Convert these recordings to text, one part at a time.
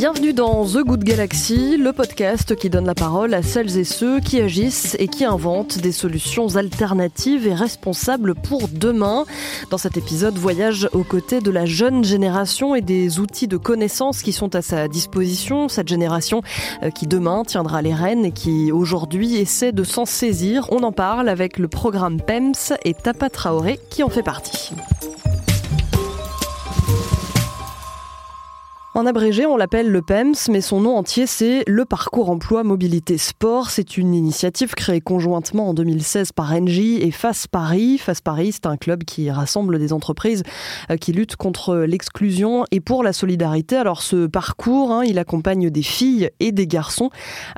Bienvenue dans The Good Galaxy, le podcast qui donne la parole à celles et ceux qui agissent et qui inventent des solutions alternatives et responsables pour demain. Dans cet épisode, voyage aux côtés de la jeune génération et des outils de connaissances qui sont à sa disposition. Cette génération euh, qui demain tiendra les rênes et qui aujourd'hui essaie de s'en saisir. On en parle avec le programme PEMS et Tapa Traoré qui en fait partie. En abrégé, on l'appelle le PEMS, mais son nom entier, c'est le Parcours Emploi Mobilité Sport. C'est une initiative créée conjointement en 2016 par Engie et Face Paris. Face Paris, c'est un club qui rassemble des entreprises euh, qui luttent contre l'exclusion et pour la solidarité. Alors, ce parcours, hein, il accompagne des filles et des garçons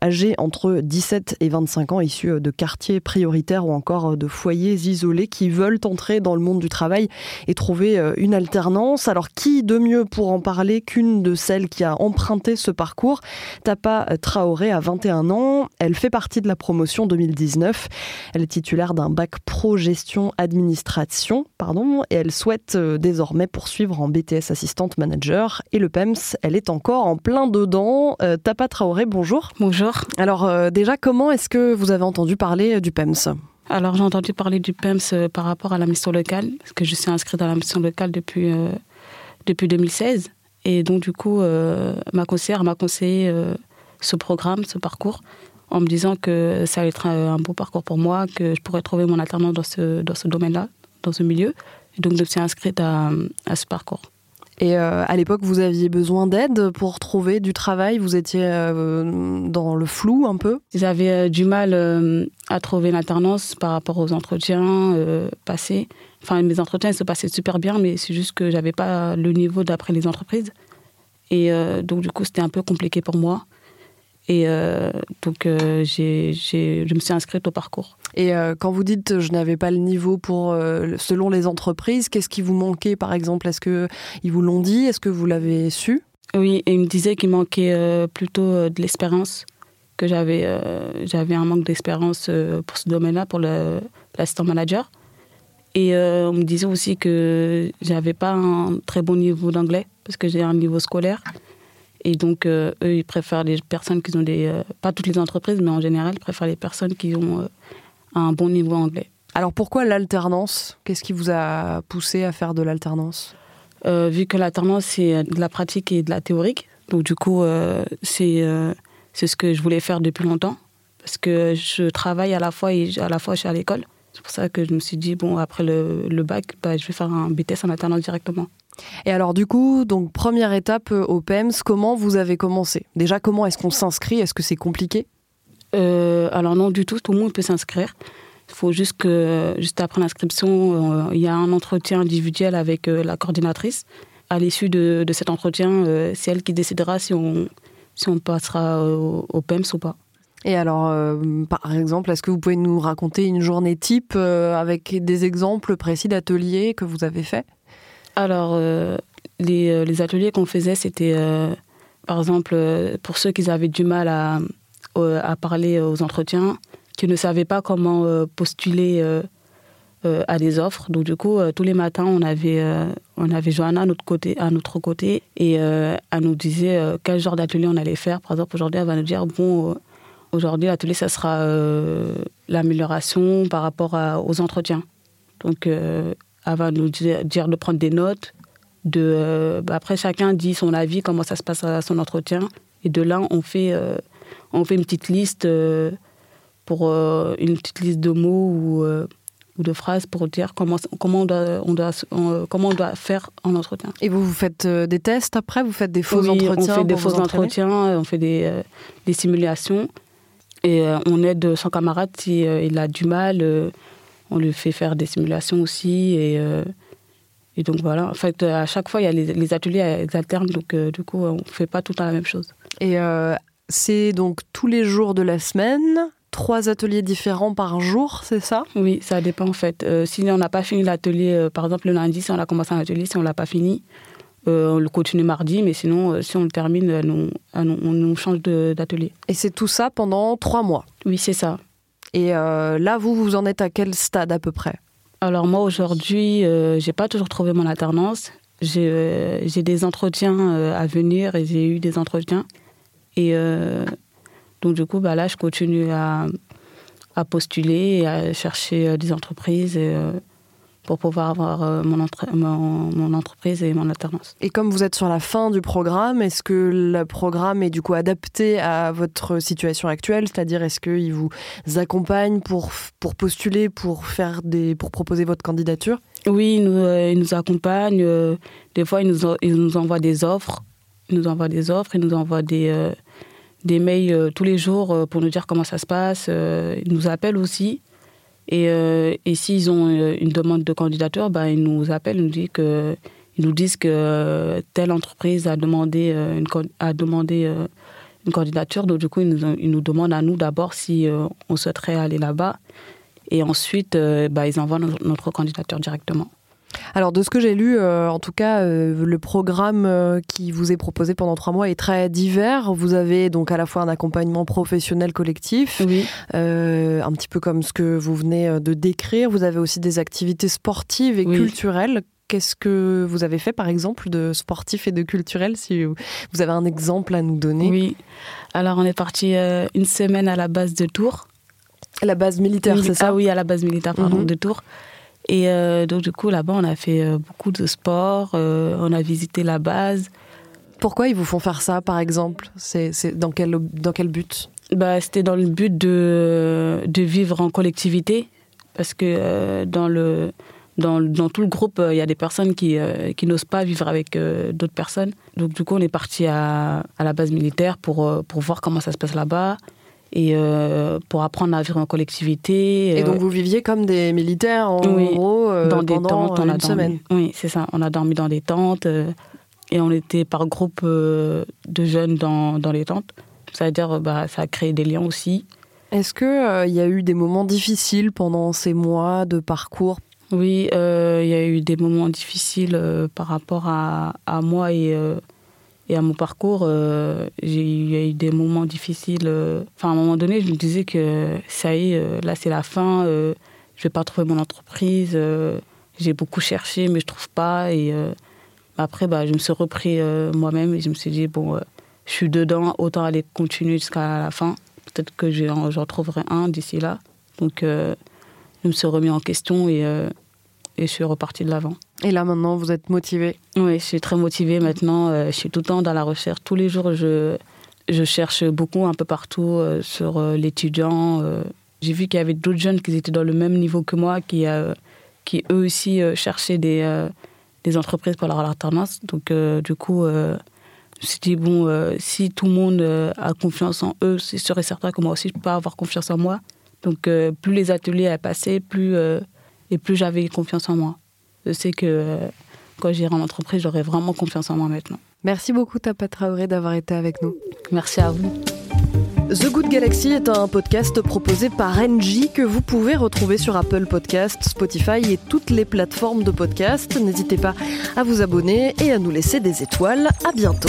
âgés entre 17 et 25 ans, issus de quartiers prioritaires ou encore de foyers isolés qui veulent entrer dans le monde du travail et trouver euh, une alternance. Alors, qui de mieux pour en parler qu'une de celle qui a emprunté ce parcours. Tapa Traoré a 21 ans. Elle fait partie de la promotion 2019. Elle est titulaire d'un bac pro gestion administration, pardon, et elle souhaite euh, désormais poursuivre en BTS assistante manager. Et le PEMS, elle est encore en plein dedans. Euh, Tapa Traoré, bonjour. Bonjour. Alors euh, déjà, comment est-ce que vous avez entendu parler du PEMS alors j'ai entendu parler du PEMS par rapport à la mission locale, parce que je suis inscrite dans la mission locale depuis, depuis 2016. Et donc, du coup, euh, ma conseillère m'a conseillé euh, ce programme, ce parcours, en me disant que ça allait être un, beau parcours pour moi, que je pourrais trouver mon alternance dans ce, dans ce domaine-là, dans ce milieu. Et donc, je me suis inscrite à, à ce parcours. Et euh, à l'époque, vous aviez besoin d'aide pour trouver du travail Vous étiez dans le flou un peu J'avais du mal à trouver une alternance par rapport aux entretiens passés. Enfin, mes entretiens se passaient super bien, mais c'est juste que j'avais pas le niveau d'après les entreprises. Et euh, donc, du coup, c'était un peu compliqué pour moi. Et euh, donc, euh, j'ai, je me suis inscrite au parcours. Et quand vous dites je n'avais pas le niveau pour, selon les entreprises, qu'est-ce qui vous manquait par exemple? Est-ce qu'ils vous l'ont dit? Est-ce que vous l'avez su? Oui, et ils me disaient qu'il manquait plutôt de l'expérience, que j'avais, j'avais un manque d'expérience pour ce domaine-là, pour l'assistant manager. Et euh, on me disait aussi que j'avais pas un très bon niveau d'anglais parce que j'ai un niveau scolaire. Et donc, euh, eux, ils préfèrent les personnes qui ont des. Euh, pas toutes les entreprises, mais en général, ils préfèrent les personnes qui ont un bon niveau anglais. Alors, pourquoi l'alternance? Qu'est-ce qui vous a poussé à faire de l'alternance? Vu que l'alternance, c'est de la pratique et de la théorique. Donc, du coup, c'est c'est ce que je voulais faire depuis longtemps. Parce que je travaille à la fois et à la fois je suis à l'école. C'est pour ça que je me suis dit, bon, après le, le bac, bah, je vais faire un BTS en alternance directement. Et alors du coup, donc première étape euh, au PEMS, comment vous avez commencé? Déjà, comment est-ce qu'on s'inscrit? Est-ce que c'est compliqué? Euh, Alors non du tout, tout le monde peut s'inscrire. Il faut juste que, juste après l'inscription, euh, il y a un entretien individuel avec la coordinatrice. À l'issue de, de, cet entretien, c'est elle qui décidera si on, si on passera au, au PEMS ou pas. Et alors, euh, par exemple, est-ce que vous pouvez nous raconter une journée type euh, avec des exemples précis d'ateliers que vous avez faits? Alors, euh, les, les, ateliers qu'on faisait, c'était, par exemple, pour ceux qui avaient du mal à, à parler aux entretiens, qui ne savaient pas comment postuler à des offres. Donc, du coup, tous les matins, on avait, on avait Johanna à notre côté, à notre côté et elle nous disait quel genre d'atelier on allait faire. Par exemple, aujourd'hui, elle va nous dire, bon Aujourd'hui, l'atelier, ça sera euh, l'amélioration par rapport aux entretiens. Donc, euh, elle va nous dire, de prendre des notes. De, euh, bah, après, chacun dit son avis, comment ça se passe à son entretien. Et de là, on fait, on fait une petite liste pour une petite liste de mots ou, ou de phrases pour dire comment, comment, on doit, on doit, comment on doit faire en entretien. Et vous, vous faites des tests après? Vous faites des faux entretiens On fait des faux entretiens, on fait des, des simulations. Et euh, on aide son camarade s'il euh, il a du mal. Euh, on lui fait faire des simulations aussi. Et, et donc voilà. En fait, à chaque fois, il y a les, ateliers ils alternent. Donc du coup, on ne fait pas tout le temps la même chose. Et c'est donc tous les jours de la semaine trois ateliers différents par jour, c'est ça? Oui, ça dépend en fait. si on n'a pas fini l'atelier, par exemple le lundi, si on a commencé un atelier, si on l'a pas fini, euh, on le continue mardi, mais sinon, euh, si on le termine, on, on, change d'atelier. Et c'est tout ça pendant trois mois? Oui, c'est ça. Et euh, là, vous, vous en êtes à quel stade à peu près? Alors moi, aujourd'hui, j'ai pas toujours trouvé mon alternance. j'ai des entretiens à venir et j'ai eu des entretiens. Et donc, du coup, bah, là, je continue à, postuler et à chercher des entreprises. Pour pouvoir avoir euh, mon, mon, entreprise et mon alternance. Et comme vous êtes sur la fin du programme, est-ce que le programme est du coup adapté à votre situation actuelle? C'est-à-dire, est-ce qu'il vous accompagne pour, pour postuler, pour, faire des, pour proposer votre candidature? Oui, il nous, euh, il nous accompagne. Euh, des fois, il nous, il nous envoie des offres. Il nous envoie des offres, il nous envoie des, des mails tous les jours pour nous dire comment ça se passe. il nous appelle aussi. Et, euh, et s'ils ont euh, une demande de candidature, ben, ils nous appellent, ils nous disent que, ils nous disent que telle entreprise a demandé euh, une, a demandé une candidature. Donc, du coup, ils nous, ils nous demandent à nous d'abord si on souhaiterait aller là-bas. Et ensuite, ben, ils envoient notre candidature directement. Alors de ce que j'ai lu, euh, en tout cas, euh, le programme euh, qui vous est proposé pendant trois mois est très divers. Vous avez donc à la fois un accompagnement professionnel collectif, un petit peu comme ce que vous venez de décrire. Vous avez aussi des activités sportives et culturelles. Qu'est-ce que vous avez fait, par exemple, de sportif et de culturel Si vous avez un exemple à nous donner? Oui. Alors, on est parti une semaine à la base de Tours. La base militaire, c'est ça? Ah oui, à la base militaire, pardon, mhm. de Tours. Et euh, donc, du coup, là-bas, on a fait euh, beaucoup de sport, euh, on a visité la base. Pourquoi ils vous font faire ça, par exemple? C'est dans quel, dans quel but? Bah, C'était dans le but de, de vivre en collectivité, parce que dans, le, dans, dans, tout le groupe, il y a des personnes qui, qui n'osent pas vivre avec d'autres personnes. Donc, du coup, on est parti à, à la base militaire pour, pour voir comment ça se passe là-bas et euh, pour apprendre à vivre en collectivité. Et donc euh, vous viviez comme des militaires en gros euh, dans des tentes, on a une semaine. Oui, c'est ça. On a dormi dans des tentes et on était par groupe de jeunes dans, dans les tentes. C'est-à-dire, bah, ça a créé des liens aussi. Est-ce qu'il il y a eu des moments difficiles pendant ces mois de parcours? Oui, il y a eu des moments difficiles par rapport à, à moi et et à mon parcours, euh, j'ai eu des moments difficiles. Euh, enfin, à un moment donné, je me disais que ça y est, euh, là c'est la fin, je vais pas trouver mon entreprise. j'ai beaucoup cherché, mais je trouve pas. Et après, bah, je me suis repris moi-même et je me suis dit, bon, je suis dedans, autant aller continuer jusqu'à la fin. Peut-être que j'en trouverai un d'ici là. Donc, je me suis remis en question et et je suis repartie de l'avant. Et là maintenant, vous êtes motivée Oui, je suis très motivée maintenant. Euh, je suis tout le temps dans la recherche. Tous les jours, je, je cherche beaucoup un peu partout euh, sur euh, l'étudiant. J'ai vu qu'il y avait d'autres jeunes qui étaient dans le même niveau que moi, qui, qui eux aussi cherchaient des, des entreprises pour leur alternance. Donc du coup, je me suis dit, bon, si tout le monde a confiance en eux, c'est sûr certain que moi aussi, je peux avoir confiance en moi. Donc plus les ateliers passé, plus et plus j'avais confiance en moi. Je sais que euh, quand j'irai en entreprise, j'aurai vraiment confiance en moi maintenant. Merci beaucoup, Tapa Traoré, d'avoir été avec nous. Merci à vous. The Good Galaxy est un podcast proposé par NJ que vous pouvez retrouver sur Apple Podcasts, Spotify et toutes les plateformes de podcast. N'hésitez pas à vous abonner et à nous laisser des étoiles. À bientôt.